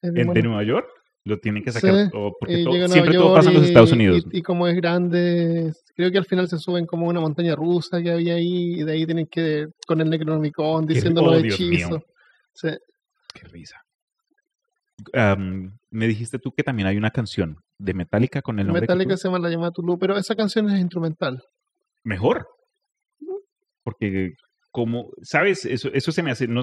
¿En, ¿De bueno. Nueva York? Lo tienen que sacar. Sí, o porque siempre todo pasa en los Estados Unidos. Y, y como es grande, creo que al final se suben como una montaña rusa que había ahí, y de ahí tienen que, con el Necronomicon, diciendo oh, los mío. hechizos. Sí. Qué risa. Me dijiste tú que también hay una canción de Metallica con el nombre Metallica Cthulhu. se llama La Llamada Tulu, pero esa canción es instrumental. mejor. Porque como, ¿sabes? Eso, eso se me hace no-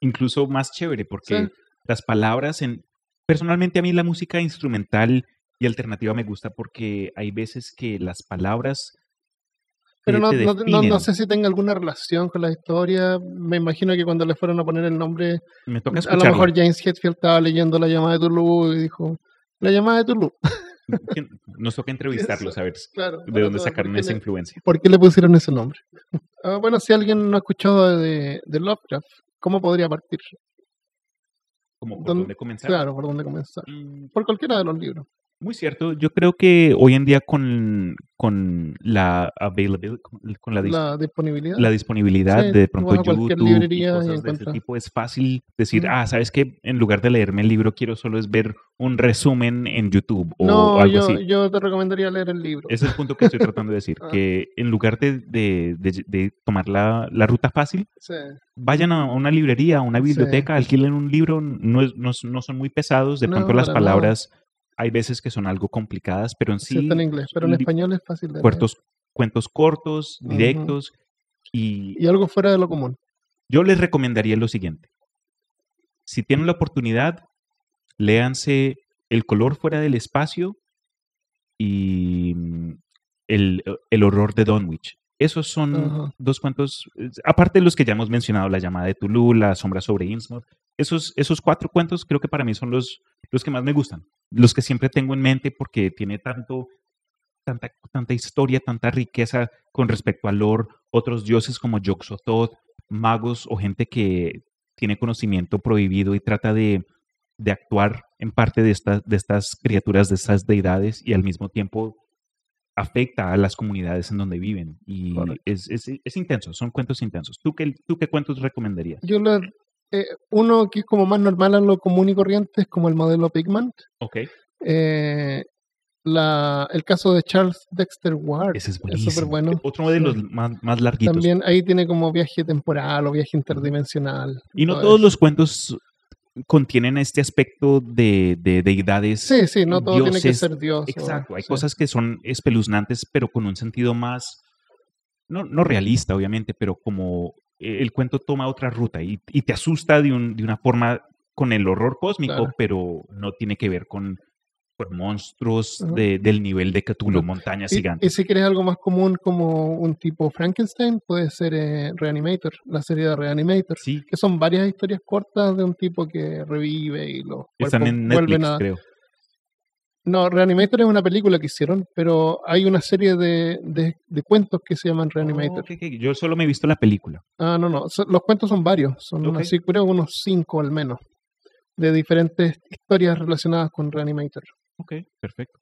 incluso más chévere porque Sí. las palabras en... Personalmente a mí la música instrumental y alternativa me gusta porque hay veces que las palabras Pero no, no, no- no sé si tenga alguna relación con la historia. Me imagino que cuando le fueron a poner el nombre, Me toca a lo mejor James Hetfield estaba leyendo La Llamada de Tulu y dijo, La Llamada de Tulu. Nos toca entrevistarlos a ver Claro. de dónde todo, sacaron ¿por qué esa le- influencia. ¿Por qué le pusieron ese nombre? Ah, bueno, si alguien no ha escuchado de, de Lovecraft, ¿cómo podría partir? Como por ¿Dónde- dónde comenzar. Claro, ¿por dónde comenzar? Mm, Por cualquiera de los libros. Muy cierto. Yo creo que hoy en día con, con la availability, con, con la, dis- La disponibilidad. la disponibilidad Sí, de pronto YouTube y librería y cosas de ese tipo, es fácil decir, ah, ¿sabes qué? En lugar de leerme el libro, quiero solo es ver un resumen en YouTube o no, algo yo, así. yo te recomendaría leer el libro. Ese es el punto que estoy tratando de decir, [LAUGHS] Ah. que en lugar de, de- de- de tomar la, la ruta fácil, Sí, vayan a una librería, a una Sí. biblioteca, alquilen un libro, no, es- no, no son muy pesados, de pronto las nada. Hay veces que son algo complicadas, pero en sí, sí, está en inglés, pero en español es fácil de leer. cuentos, cortos, directos, y Y algo fuera de lo común. yo les recomendaría lo siguiente. Si tienen la oportunidad, léanse El color fuera del espacio y mm, el, el horror de Dunwich. Esos son dos cuentos, eh, aparte de los que ya hemos mencionado, La llamada de Tulu, La sombra sobre Innsmouth, esos, esos cuatro cuentos creo que para mí son los, los que más me gustan, los que siempre tengo en mente porque tiene tanto, tanta, tanta historia, tanta riqueza con respecto al lore, otros dioses como Yog-Sothoth, magos o gente que tiene conocimiento prohibido y trata de, de actuar en parte de, estas de estas criaturas, de estas deidades y al mismo tiempo afecta a las comunidades en donde viven. Y es, es, es intenso, son cuentos intensos. ¿Tú qué, tú qué cuentos recomendarías? Yo le, eh, uno que es como más normal a lo común y corriente es como el modelo Pigman. Ok. Eh, la, el caso de Charles Dexter Ward Ese es es buenísimo. súper bueno. Otro de Sí. los más, más larguitos. También ahí tiene como viaje temporal o viaje interdimensional. y no todo todos eso. los cuentos contienen este aspecto de, de deidades. Sí, sí, no todo tiene que dioses. ser Dios. o- Exacto, hay sí. cosas que son espeluznantes, pero con un sentido más, no, no realista, obviamente, pero como el cuento toma otra ruta y, y te asusta de, un, de una forma con el horror cósmico, Claro. pero no tiene que ver con, con monstruos de- del nivel de Cthulhu, montañas Y, y gigantes. si quieres algo más común como un tipo Frankenstein, puede ser eh, Reanimator, la serie de Reanimator, Sí, que son varias historias cortas de un tipo que revive y los están en vuelven Netflix, a... creo. No, Reanimator es una película que hicieron, pero hay una serie de, de, de cuentos que se llaman Reanimator. Oh, Yo solo me he visto la película. Ah, no, no, so- los cuentos son varios, son así, creo unos cinco al menos, de diferentes historias relacionadas con Reanimator. Ok, perfecto.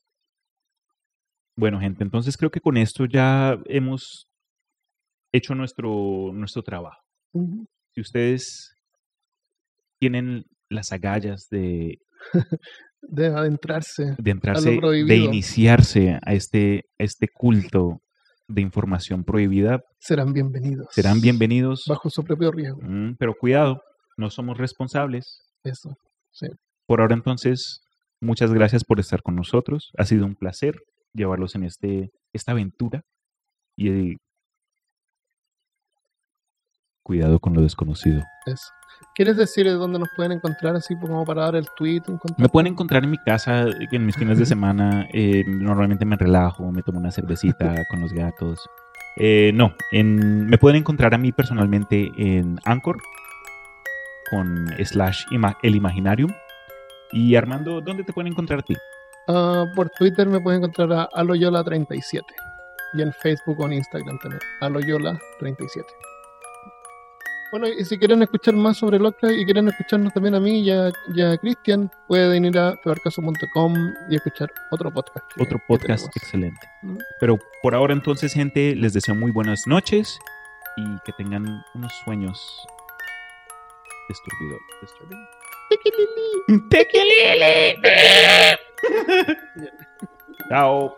Bueno, gente, entonces creo que con esto ya hemos hecho nuestro, nuestro trabajo. Si ustedes tienen las agallas de, [LAUGHS] De adentrarse. de entrarse, de prohibido. iniciarse a este, a este culto de información prohibida, Serán bienvenidos. serán bienvenidos. Bajo su propio riesgo. Mm, pero cuidado, no somos responsables. Eso. Por ahora entonces, muchas gracias por estar con nosotros. Ha sido un placer llevarlos en este, esta aventura. Y cuidado con lo desconocido. Eso. ¿Quieres decir de dónde nos pueden encontrar así como para dar el tweet? Me pueden encontrar en mi casa en mis fines de semana. eh, normalmente me relajo, me tomo una cervecita [LAUGHS] con los gatos. Eh, no, en, me pueden encontrar a mí personalmente en Anchor con slash ima- el imaginarium. Y Armando, ¿dónde te pueden encontrar a ti? Ah, por Twitter me pueden encontrar a aloyola37. Y en Facebook o en Instagram también. Aloyola37. Bueno, y si quieren escuchar más sobre Lovecraft y quieren escucharnos también a mí y a, a Cristian, pueden ir a peorcaso.com y escuchar otro podcast. que- Otro podcast excelente. Pero por ahora entonces, gente, les deseo muy buenas noches y que tengan unos sueños disturbido- disturbing. Tequilili. [LAUGHS] Chao.